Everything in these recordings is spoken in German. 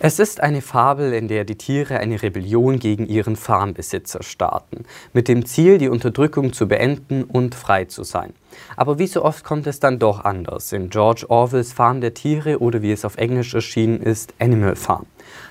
Es ist eine Fabel, in der die Tiere eine Rebellion gegen ihren Farmbesitzer starten, mit dem Ziel, die Unterdrückung zu beenden und frei zu sein. Aber wie so oft kommt es dann doch anders in George Orwells Farm der Tiere oder wie es auf Englisch erschienen ist, Animal Farm.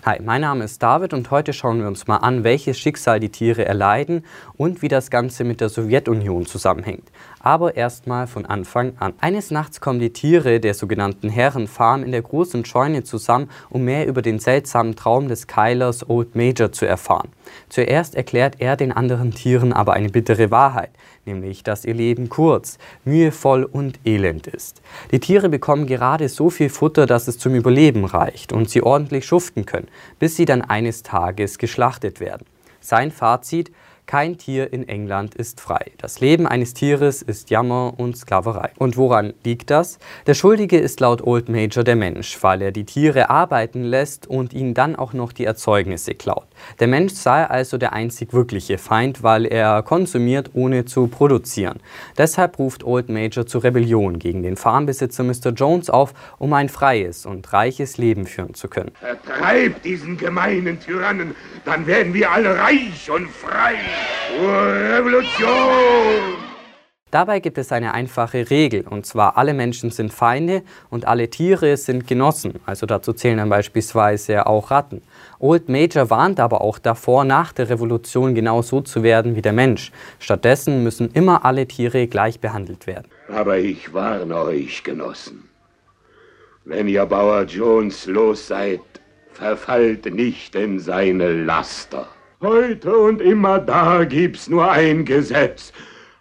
Hi, mein Name ist David und heute schauen wir uns mal an, welches Schicksal die Tiere erleiden und wie das Ganze mit der Sowjetunion zusammenhängt. Aber erstmal von Anfang an. Eines Nachts kommen die Tiere der sogenannten Herrenfarm in der großen Scheune zusammen, um mehr über den seltsamen Traum des Keilers Old Major zu erfahren. Zuerst erklärt er den anderen Tieren aber eine bittere Wahrheit, nämlich dass ihr Leben kurz, mühevoll und elend ist. Die Tiere bekommen gerade so viel Futter, dass es zum Überleben reicht und sie ordentlich schuften können, bis sie dann eines Tages geschlachtet werden. Sein Fazit, kein Tier in England ist frei. Das Leben eines Tieres ist Jammer und Sklaverei. Und woran liegt das? Der Schuldige ist laut Old Major der Mensch, weil er die Tiere arbeiten lässt und ihnen dann auch noch die Erzeugnisse klaut. Der Mensch sei also der einzig wirkliche Feind, weil er konsumiert, ohne zu produzieren. Deshalb ruft Old Major zur Rebellion gegen den Farmbesitzer Mr. Jones auf, um ein freies und reiches Leben führen zu können. Vertreibt diesen gemeinen Tyrannen, dann werden wir alle reich und frei. Revolution! Dabei gibt es eine einfache Regel, und zwar alle Menschen sind Feinde und alle Tiere sind Genossen. Also dazu zählen dann beispielsweise auch Ratten. Old Major warnt aber auch davor, nach der Revolution genau so zu werden wie der Mensch. Stattdessen müssen immer alle Tiere gleich behandelt werden. Aber ich warne euch, Genossen. Wenn ihr Bauer Jones los seid, verfallt nicht in seine Laster. Heute und immer da gibt's nur ein Gesetz.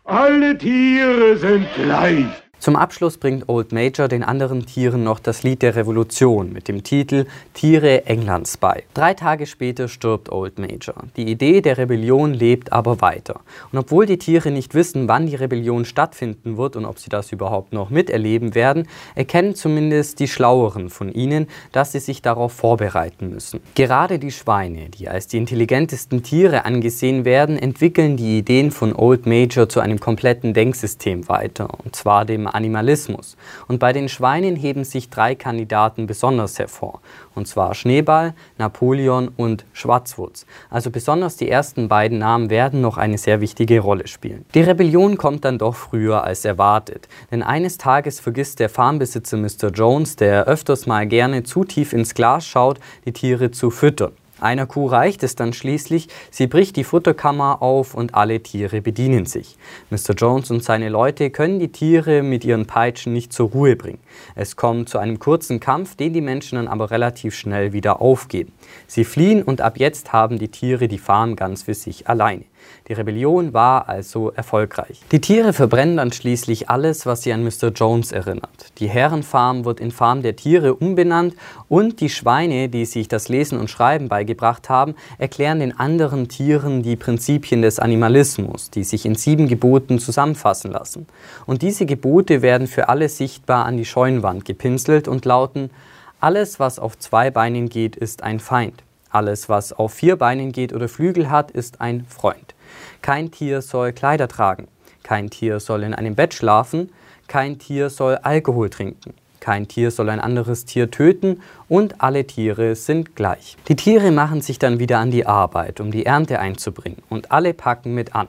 Alle Tiere sind gleich. Zum Abschluss bringt Old Major den anderen Tieren noch das Lied der Revolution mit dem Titel Tiere Englands bei. Drei Tage später stirbt Old Major. Die Idee der Rebellion lebt aber weiter. Und obwohl die Tiere nicht wissen, wann die Rebellion stattfinden wird und ob sie das überhaupt noch miterleben werden, erkennen zumindest die Schlaueren von ihnen, dass sie sich darauf vorbereiten müssen. Gerade die Schweine, die als die intelligentesten Tiere angesehen werden, entwickeln die Ideen von Old Major zu einem kompletten Denksystem weiter. Und zwar dem Animalismus. Und bei den Schweinen heben sich drei Kandidaten besonders hervor. Und zwar Schneeball, Napoleon und Schwarzwutz. Also besonders die ersten beiden Namen werden noch eine sehr wichtige Rolle spielen. Die Rebellion kommt dann doch früher als erwartet. Denn eines Tages vergisst der Farmbesitzer Mr. Jones, der öfters mal gerne zu tief ins Glas schaut, die Tiere zu füttern. Einer Kuh reicht es dann schließlich, sie bricht die Futterkammer auf und alle Tiere bedienen sich. Mr. Jones und seine Leute können die Tiere mit ihren Peitschen nicht zur Ruhe bringen. Es kommt zu einem kurzen Kampf, den die Menschen dann aber relativ schnell wieder aufgeben. Sie fliehen und ab jetzt haben die Tiere die Farm ganz für sich alleine. Die Rebellion war also erfolgreich. Die Tiere verbrennen dann schließlich alles, was sie an Mr. Jones erinnert. Die Herrenfarm wird in Farm der Tiere umbenannt und die Schweine, die sich das Lesen und Schreiben beigebracht haben, erklären den anderen Tieren die Prinzipien des Animalismus, die sich in sieben Geboten zusammenfassen lassen. Und diese Gebote werden für alle sichtbar an die Scheunenwand gepinselt und lauten, alles, was auf zwei Beinen geht, ist ein Feind. Alles, was auf vier Beinen geht oder Flügel hat, ist ein Freund. Kein Tier soll Kleider tragen. Kein Tier soll in einem Bett schlafen. Kein Tier soll Alkohol trinken. Kein Tier soll ein anderes Tier töten und alle Tiere sind gleich. Die Tiere machen sich dann wieder an die Arbeit, um die Ernte einzubringen und alle packen mit an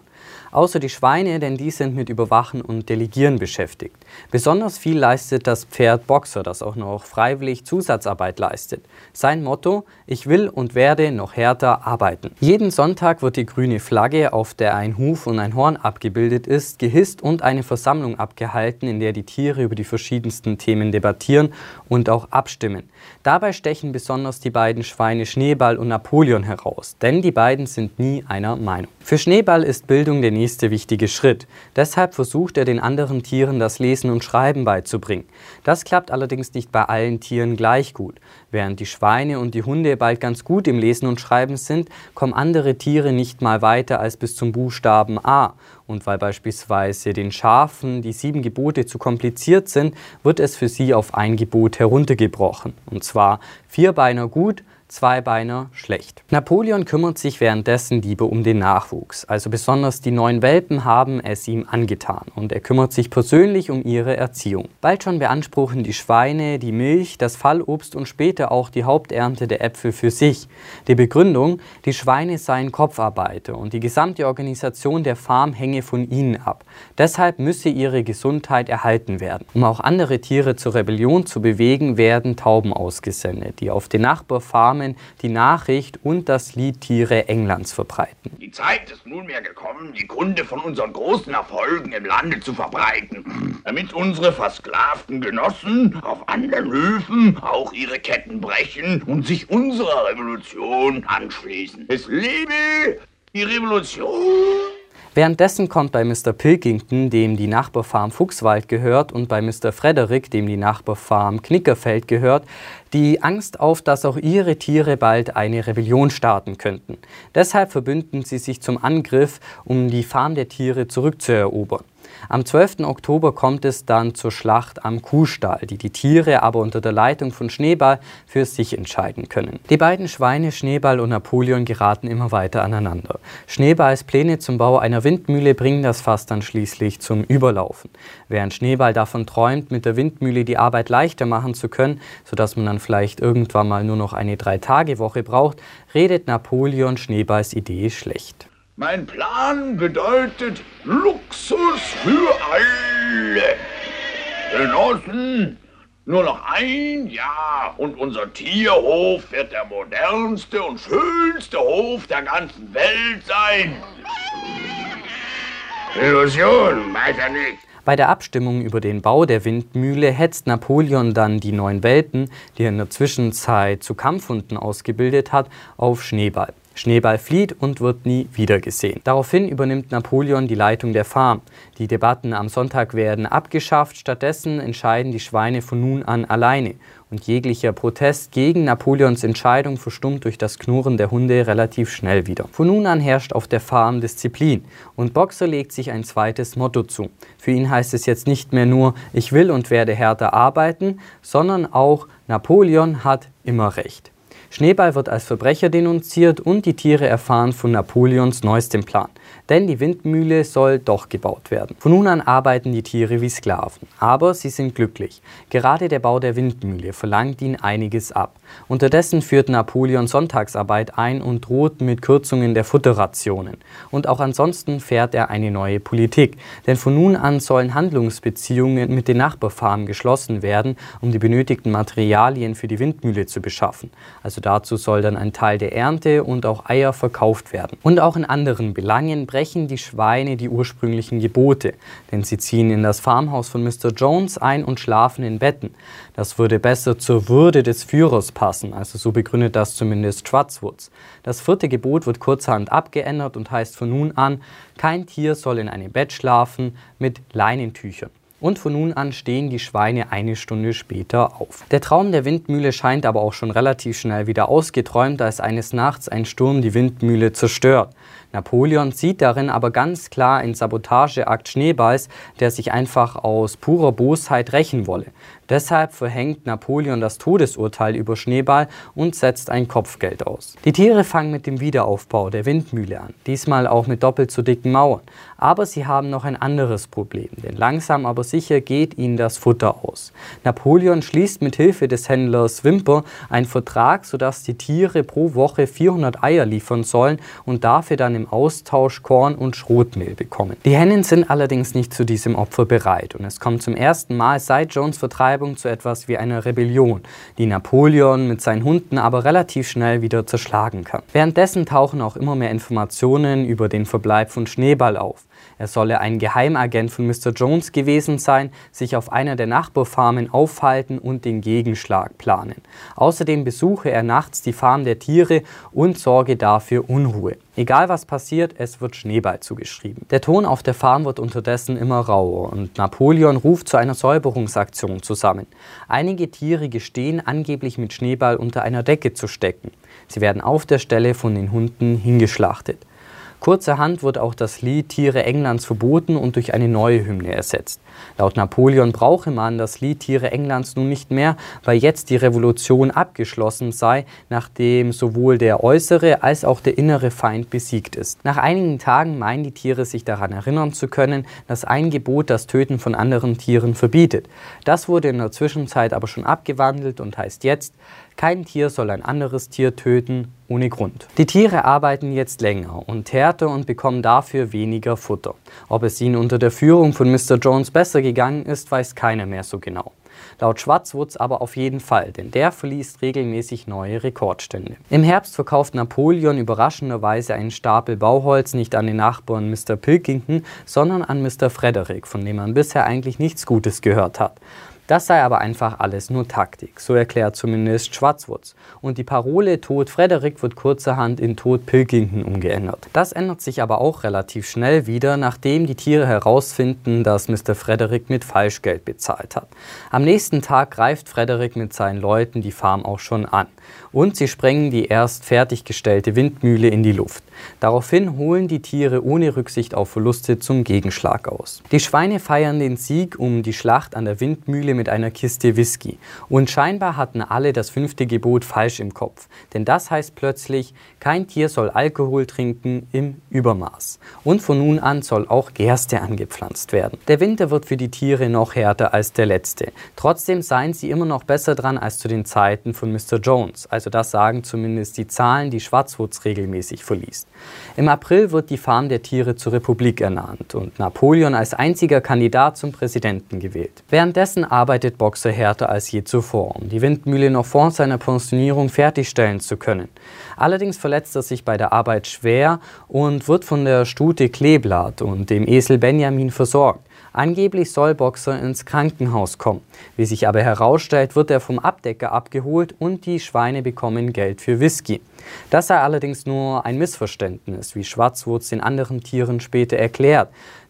außer die Schweine, denn die sind mit Überwachen und Delegieren beschäftigt. Besonders viel leistet das Pferd Boxer, das auch noch freiwillig Zusatzarbeit leistet. Sein Motto, ich will und werde noch härter arbeiten. Jeden Sonntag wird die grüne Flagge, auf der ein Huf und ein Horn abgebildet ist, gehisst und eine Versammlung abgehalten, in der die Tiere über die verschiedensten Themen debattieren und auch abstimmen. Dabei stechen besonders die beiden Schweine Schneeball und Napoleon heraus, denn die beiden sind nie einer Meinung. Für Schneeball ist Bildung der nächste wichtige Schritt. Deshalb versucht er den anderen Tieren das Lesen und Schreiben beizubringen. Das klappt allerdings nicht bei allen Tieren gleich gut. Während die Schweine und die Hunde bald ganz gut im Lesen und Schreiben sind, kommen andere Tiere nicht mal weiter als bis zum Buchstaben A. Und weil beispielsweise den Schafen die sieben Gebote zu kompliziert sind, wird es für sie auf ein Gebot heruntergebrochen. Und zwar Vierbeiner gut, Zweibeiner schlecht. Napoleon kümmert sich währenddessen lieber um den Nachwuchs, also besonders die neuen Welpen haben es ihm angetan und er kümmert sich persönlich um ihre Erziehung. Bald schon beanspruchen die Schweine die Milch, das Fallobst und später auch die Haupternte der Äpfel für sich. Die Begründung, die Schweine seien Kopfarbeiter und die gesamte Organisation der Farm hänge von ihnen ab. Deshalb müsse ihre Gesundheit erhalten werden. Um auch andere Tiere zur Rebellion zu bewegen, werden Tauben ausgesendet, die auf den Nachbarfarmen Namen die Nachricht und das Lied Tiere Englands verbreiten. Die Zeit ist nunmehr gekommen, die Kunde von unseren großen Erfolgen im Lande zu verbreiten, damit unsere versklavten Genossen auf anderen Höfen auch ihre Ketten brechen und sich unserer Revolution anschließen. Es lebe die Revolution! Währenddessen kommt bei Mr. Pilkington, dem die Nachbarfarm Fuchswald gehört, und bei Mr. Frederick, dem die Nachbarfarm Knickerfeld gehört, die Angst auf, dass auch ihre Tiere bald eine Rebellion starten könnten. Deshalb verbünden sie sich zum Angriff, um die Farm der Tiere zurückzuerobern. Am 12. Oktober kommt es dann zur Schlacht am Kuhstall, die die Tiere aber unter der Leitung von Schneeball für sich entscheiden können. Die beiden Schweine Schneeball und Napoleon geraten immer weiter aneinander. Schneeballs Pläne zum Bau einer Windmühle bringen das Fass dann schließlich zum Überlaufen. Während Schneeball davon träumt, mit der Windmühle die Arbeit leichter machen zu können, sodass man dann vielleicht irgendwann mal nur noch eine Drei-Tage-Woche braucht, redet Napoleon Schneeballs Idee schlecht. Mein Plan bedeutet Luxus für alle. Genossen, nur noch ein Jahr und unser Tierhof wird der modernste und schönste Hof der ganzen Welt sein. Illusion, weiter nicht. Bei der Abstimmung über den Bau der Windmühle hetzt Napoleon dann die neun Welpen, die er in der Zwischenzeit zu Kampfhunden ausgebildet hat, auf Schneeball. Schneeball flieht und wird nie wiedergesehen. Daraufhin übernimmt Napoleon die Leitung der Farm. Die Debatten am Sonntag werden abgeschafft, stattdessen entscheiden die Schweine von nun an alleine. Und jeglicher Protest gegen Napoleons Entscheidung verstummt durch das Knurren der Hunde relativ schnell wieder. Von nun an herrscht auf der Farm Disziplin und Boxer legt sich ein zweites Motto zu. Für ihn heißt es jetzt nicht mehr nur, ich will und werde härter arbeiten, sondern auch, Napoleon hat immer recht. Schneeball wird als Verbrecher denunziert und die Tiere erfahren von Napoleons neuestem Plan denn die Windmühle soll doch gebaut werden. Von nun an arbeiten die Tiere wie Sklaven, aber sie sind glücklich. Gerade der Bau der Windmühle verlangt ihnen einiges ab. Unterdessen führt Napoleon Sonntagsarbeit ein und droht mit Kürzungen der Futterrationen. Und auch ansonsten fährt er eine neue Politik, denn von nun an sollen Handlungsbeziehungen mit den Nachbarfarmen geschlossen werden, um die benötigten Materialien für die Windmühle zu beschaffen. Also dazu soll dann ein Teil der Ernte und auch Eier verkauft werden. Und auch in anderen Belangen brechen die Schweine die ursprünglichen Gebote, denn sie ziehen in das Farmhaus von Mr. Jones ein und schlafen in Betten. Das würde besser zur Würde des Führers passen, also so begründet das zumindest Trutswoods. Das vierte Gebot wird kurzerhand abgeändert und heißt von nun an, kein Tier soll in einem Bett schlafen mit Leinentüchern. Und von nun an stehen die Schweine eine Stunde später auf. Der Traum der Windmühle scheint aber auch schon relativ schnell wieder ausgeträumt, als eines Nachts ein Sturm die Windmühle zerstört. Napoleon sieht darin aber ganz klar einen Sabotageakt Schneeballs, der sich einfach aus purer Bosheit rächen wolle. Deshalb verhängt Napoleon das Todesurteil über Schneeball und setzt ein Kopfgeld aus. Die Tiere fangen mit dem Wiederaufbau der Windmühle an, diesmal auch mit doppelt so dicken Mauern. Aber sie haben noch ein anderes Problem, denn langsam aber sicher geht ihnen das Futter aus. Napoleon schließt mit Hilfe des Händlers Wimper einen Vertrag, sodass die Tiere pro Woche 400 Eier liefern sollen und dafür dann im Austausch Korn und Schrotmehl bekommen. Die Hennen sind allerdings nicht zu diesem Opfer bereit und es kommt zum ersten Mal seit Jones Vertreibung zu etwas wie einer Rebellion, die Napoleon mit seinen Hunden aber relativ schnell wieder zerschlagen kann. Währenddessen tauchen auch immer mehr Informationen über den Verbleib von Schneeball auf. Er solle ein Geheimagent von Mr. Jones gewesen sein, sich auf einer der Nachbarfarmen aufhalten und den Gegenschlag planen. Außerdem besuche er nachts die Farm der Tiere und sorge dafür Unruhe. Egal was passiert, es wird Schneeball zugeschrieben. Der Ton auf der Farm wird unterdessen immer rauer und Napoleon ruft zu einer Säuberungsaktion zusammen. Einige Tiere gestehen angeblich mit Schneeball unter einer Decke zu stecken. Sie werden auf der Stelle von den Hunden hingeschlachtet. Kurzerhand wird auch das Lied Tiere Englands verboten und durch eine neue Hymne ersetzt. Laut Napoleon brauche man das Lied Tiere Englands nun nicht mehr, weil jetzt die Revolution abgeschlossen sei, nachdem sowohl der äußere als auch der innere Feind besiegt ist. Nach einigen Tagen meinen die Tiere sich daran erinnern zu können, dass ein Gebot das Töten von anderen Tieren verbietet. Das wurde in der Zwischenzeit aber schon abgewandelt und heißt jetzt, kein Tier soll ein anderes Tier töten ohne Grund. Die Tiere arbeiten jetzt länger und härter und bekommen dafür weniger Futter. Ob es ihnen unter der Führung von Mr. Jones besser gegangen ist, weiß keiner mehr so genau. Laut Schwarzwurz aber auf jeden Fall, denn der verliest regelmäßig neue Rekordstände. Im Herbst verkauft Napoleon überraschenderweise einen Stapel Bauholz nicht an den Nachbarn Mr. Pilkington, sondern an Mr. Frederick, von dem man bisher eigentlich nichts Gutes gehört hat. Das sei aber einfach alles nur Taktik, so erklärt zumindest Schwarzwurz. Und die Parole Tod Frederik wird kurzerhand in Tod Pilkington umgeändert. Das ändert sich aber auch relativ schnell wieder, nachdem die Tiere herausfinden, dass Mr. Frederik mit Falschgeld bezahlt hat. Am nächsten Tag greift Frederik mit seinen Leuten die Farm auch schon an und sie sprengen die erst fertiggestellte Windmühle in die Luft. Daraufhin holen die Tiere ohne Rücksicht auf Verluste zum Gegenschlag aus. Die Schweine feiern den Sieg um die Schlacht an der Windmühle mit einer Kiste Whisky. Und scheinbar hatten alle das fünfte Gebot falsch im Kopf. Denn das heißt plötzlich, kein Tier soll Alkohol trinken im Übermaß. Und von nun an soll auch Gerste angepflanzt werden. Der Winter wird für die Tiere noch härter als der letzte. Trotzdem seien sie immer noch besser dran als zu den Zeiten von Mr. Jones. Also das sagen zumindest die Zahlen, die Schwarzwurz regelmäßig verliest. Im April wird die Farm der Tiere zur Republik ernannt und Napoleon als einziger Kandidat zum Präsidenten gewählt. Währenddessen arbeitet Boxer härter als je zuvor, um die Windmühle noch vor seiner Pensionierung fertigstellen zu können. Allerdings verletzt er sich bei der Arbeit schwer und wird von der Stute Kleeblatt und dem Esel Benjamin versorgt. Angeblich soll Boxer ins Krankenhaus kommen. Wie sich aber herausstellt, wird er vom Abdecker abgeholt und die Schweine bekommen Geld für Whisky. Das sei allerdings nur ein Missverständnis, wie Schwarzwurz den anderen Tieren später erklärt.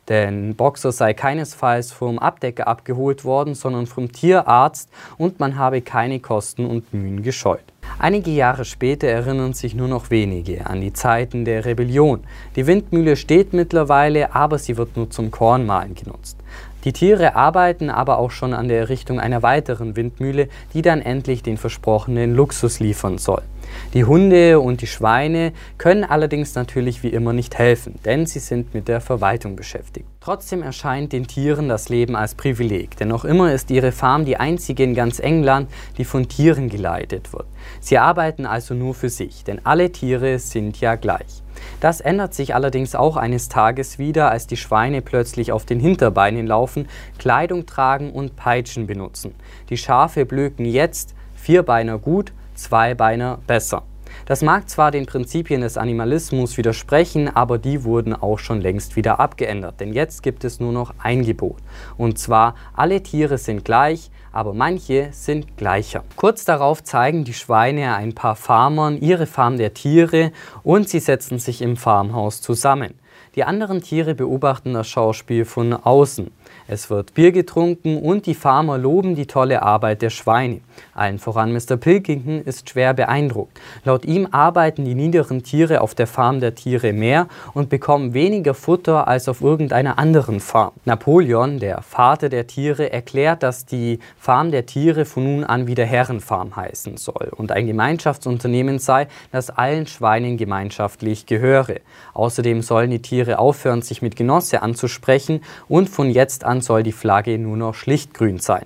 Denn Boxer sei keinesfalls vom Abdecker abgeholt worden, sondern vom Tierarzt und man habe keine Kosten und Mühen gescheut. Einige Jahre später erinnern sich nur noch wenige an die Zeiten der Rebellion. Die Windmühle steht mittlerweile, aber sie wird nur zum Kornmahlen genutzt. Die Tiere arbeiten aber auch schon an der Errichtung einer weiteren Windmühle, die dann endlich den versprochenen Luxus liefern soll. Die Hunde und die Schweine können allerdings natürlich wie immer nicht helfen, denn sie sind mit der Verwaltung beschäftigt. Trotzdem erscheint den Tieren das Leben als Privileg, denn noch immer ist ihre Farm die einzige in ganz England, die von Tieren geleitet wird. Sie arbeiten also nur für sich, denn alle Tiere sind ja gleich. Das ändert sich allerdings auch eines Tages wieder, als die Schweine plötzlich auf den Hinterbeinen laufen, Kleidung tragen und Peitschen benutzen. Die Schafe blöken jetzt Vierbeiner gut, Zweibeiner besser. Das mag zwar den Prinzipien des Animalismus widersprechen, aber die wurden auch schon längst wieder abgeändert, denn jetzt gibt es nur noch ein Gebot. Und zwar, alle Tiere sind gleich, aber manche sind gleicher. Kurz darauf zeigen die Schweine ein paar Farmern ihre Farm der Tiere und sie setzen sich im Farmhaus zusammen. Die anderen Tiere beobachten das Schauspiel von außen. Es wird Bier getrunken und die Farmer loben die tolle Arbeit der Schweine. Allen voran Mr. Pilkington ist schwer beeindruckt. Laut ihm arbeiten die niederen Tiere auf der Farm der Tiere mehr und bekommen weniger Futter als auf irgendeiner anderen Farm. Napoleon, der Vater der Tiere, erklärt, dass die Farm der Tiere von nun an wieder Herrenfarm heißen soll und ein Gemeinschaftsunternehmen sei, das allen Schweinen gemeinschaftlich gehöre. Außerdem sollen die Tiere aufhören, sich mit Genosse anzusprechen und von jetzt an soll die Flagge nur noch schlicht grün sein.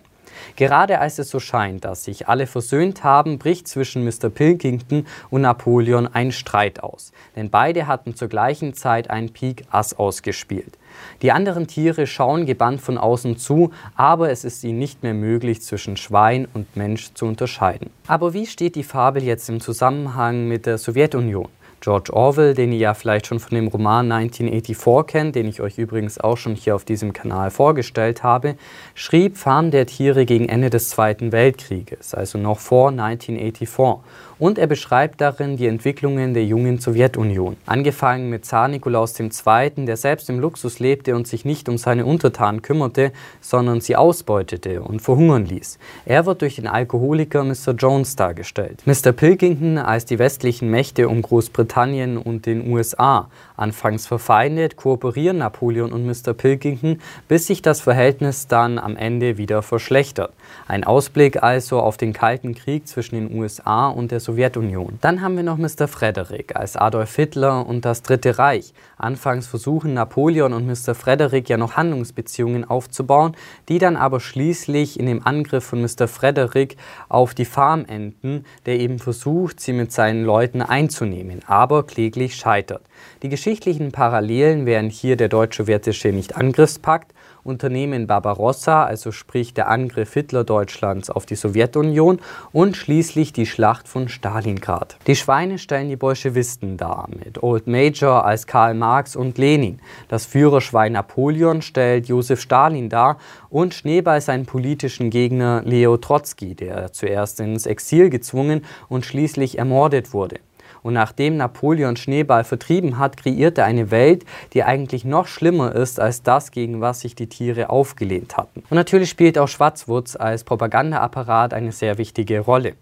Gerade als es so scheint, dass sich alle versöhnt haben, bricht zwischen Mr. Pilkington und Napoleon ein Streit aus. Denn beide hatten zur gleichen Zeit ein Pik Ass ausgespielt. Die anderen Tiere schauen gebannt von außen zu, aber es ist ihnen nicht mehr möglich, zwischen Schwein und Mensch zu unterscheiden. Aber wie steht die Fabel jetzt im Zusammenhang mit der Sowjetunion? George Orwell, den ihr ja vielleicht schon von dem Roman 1984 kennt, den ich euch übrigens auch schon hier auf diesem Kanal vorgestellt habe, schrieb Farm der Tiere gegen Ende des Zweiten Weltkrieges, also noch vor 1984 und er beschreibt darin die Entwicklungen der jungen Sowjetunion. Angefangen mit Zar Nikolaus II., der selbst im Luxus lebte und sich nicht um seine Untertanen kümmerte, sondern sie ausbeutete und verhungern ließ. Er wird durch den Alkoholiker Mr. Jones dargestellt. Mr. Pilkington, als die westlichen Mächte um Großbritannien Großbritannien und den USA. Anfangs verfeindet, kooperieren Napoleon und Mr. Pilkington, bis sich das Verhältnis dann am Ende wieder verschlechtert. Ein Ausblick also auf den Kalten Krieg zwischen den USA und der Sowjetunion. Dann haben wir noch Mr. Frederick als Adolf Hitler und das Dritte Reich. Anfangs versuchen Napoleon und Mr. Frederick ja noch Handlungsbeziehungen aufzubauen, die dann aber schließlich in dem Angriff von Mr. Frederick auf die Farm enden, der eben versucht, sie mit seinen Leuten einzunehmen, aber kläglich scheitert. Die geschichtlichen Parallelen wären hier der deutsche-sowjetische Nicht-Angriffspakt Unternehmen Barbarossa, also sprich der Angriff Hitler-Deutschlands auf die Sowjetunion und schließlich die Schlacht von Stalingrad. Die Schweine stellen die Bolschewisten dar, mit Old Major als Karl Marx und Lenin. Das Führerschwein Napoleon stellt Josef Stalin dar und Schneeball seinen politischen Gegner Leo Trotzki, der zuerst ins Exil gezwungen und schließlich ermordet wurde. Und nachdem Napoleon Schneeball vertrieben hat, kreierte er eine Welt, die eigentlich noch schlimmer ist als das, gegen was sich die Tiere aufgelehnt hatten. Und natürlich spielt auch Schwarzwurz als Propagandaapparat eine sehr wichtige Rolle.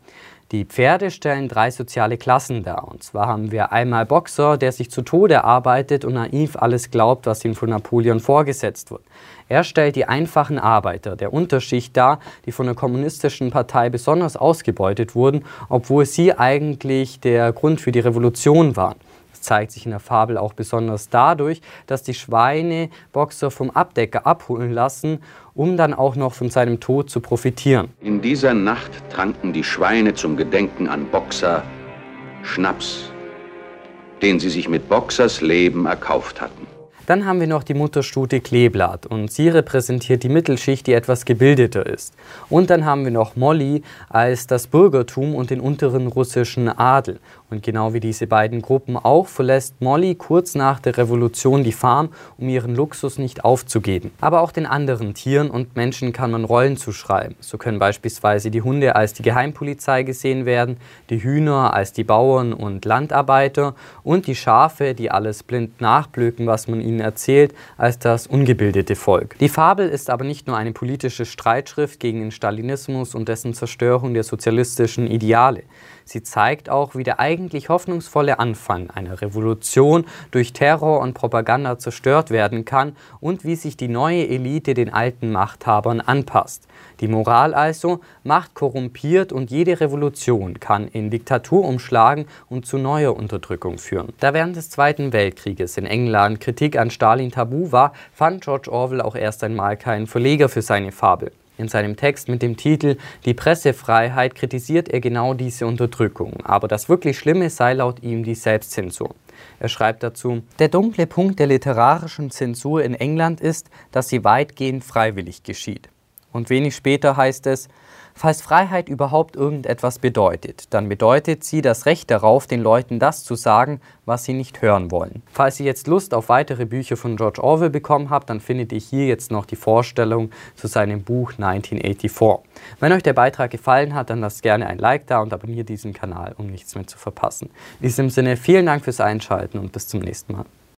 Die Pferde stellen drei soziale Klassen dar. Und zwar haben wir einmal Boxer, der sich zu Tode arbeitet und naiv alles glaubt, was ihm von Napoleon vorgesetzt wird. Er stellt die einfachen Arbeiter der Unterschicht dar, die von der kommunistischen Partei besonders ausgebeutet wurden, obwohl sie eigentlich der Grund für die Revolution waren. Das zeigt sich in der Fabel auch besonders dadurch, dass die Schweine Boxer vom Abdecker abholen lassen, um dann auch noch von seinem Tod zu profitieren. In dieser Nacht tranken die Schweine zum Gedenken an Boxer Schnaps, den sie sich mit Boxers Leben erkauft hatten. Dann haben wir noch die Mutterstute Kleeblatt und sie repräsentiert die Mittelschicht, die etwas gebildeter ist. Und dann haben wir noch Molly als das Bürgertum und den unteren russischen Adel. Und genau wie diese beiden Gruppen auch verlässt Molly kurz nach der Revolution die Farm, um ihren Luxus nicht aufzugeben. Aber auch den anderen Tieren und Menschen kann man Rollen zuschreiben. So können beispielsweise die Hunde als die Geheimpolizei gesehen werden, die Hühner als die Bauern und Landarbeiter und die Schafe, die alles blind nachblöken, was man ihnen erzählt, als das ungebildete Volk. Die Fabel ist aber nicht nur eine politische Streitschrift gegen den Stalinismus und dessen Zerstörung der sozialistischen Ideale. Sie zeigt auch, wie der eigentlich hoffnungsvolle Anfang einer Revolution durch Terror und Propaganda zerstört werden kann und wie sich die neue Elite den alten Machthabern anpasst. Die Moral also, Macht korrumpiert und jede Revolution kann in Diktatur umschlagen und zu neuer Unterdrückung führen. Da während des Zweiten Weltkrieges in England Kritik an Stalin tabu war, fand George Orwell auch erst einmal keinen Verleger für seine Fabel. In seinem Text mit dem Titel Die Pressefreiheit kritisiert er genau diese Unterdrückung. Aber das wirklich Schlimme sei laut ihm die Selbstzensur. Er schreibt dazu, der dunkle Punkt der literarischen Zensur in England ist, dass sie weitgehend freiwillig geschieht. Und wenig später heißt es, Falls Freiheit überhaupt irgendetwas bedeutet, dann bedeutet sie das Recht darauf, den Leuten das zu sagen, was sie nicht hören wollen. Falls ihr jetzt Lust auf weitere Bücher von George Orwell bekommen habt, dann findet ihr hier jetzt noch die Vorstellung zu seinem Buch 1984. Wenn euch der Beitrag gefallen hat, dann lasst gerne ein Like da und abonniert diesen Kanal, um nichts mehr zu verpassen. In diesem Sinne vielen Dank fürs Einschalten und bis zum nächsten Mal.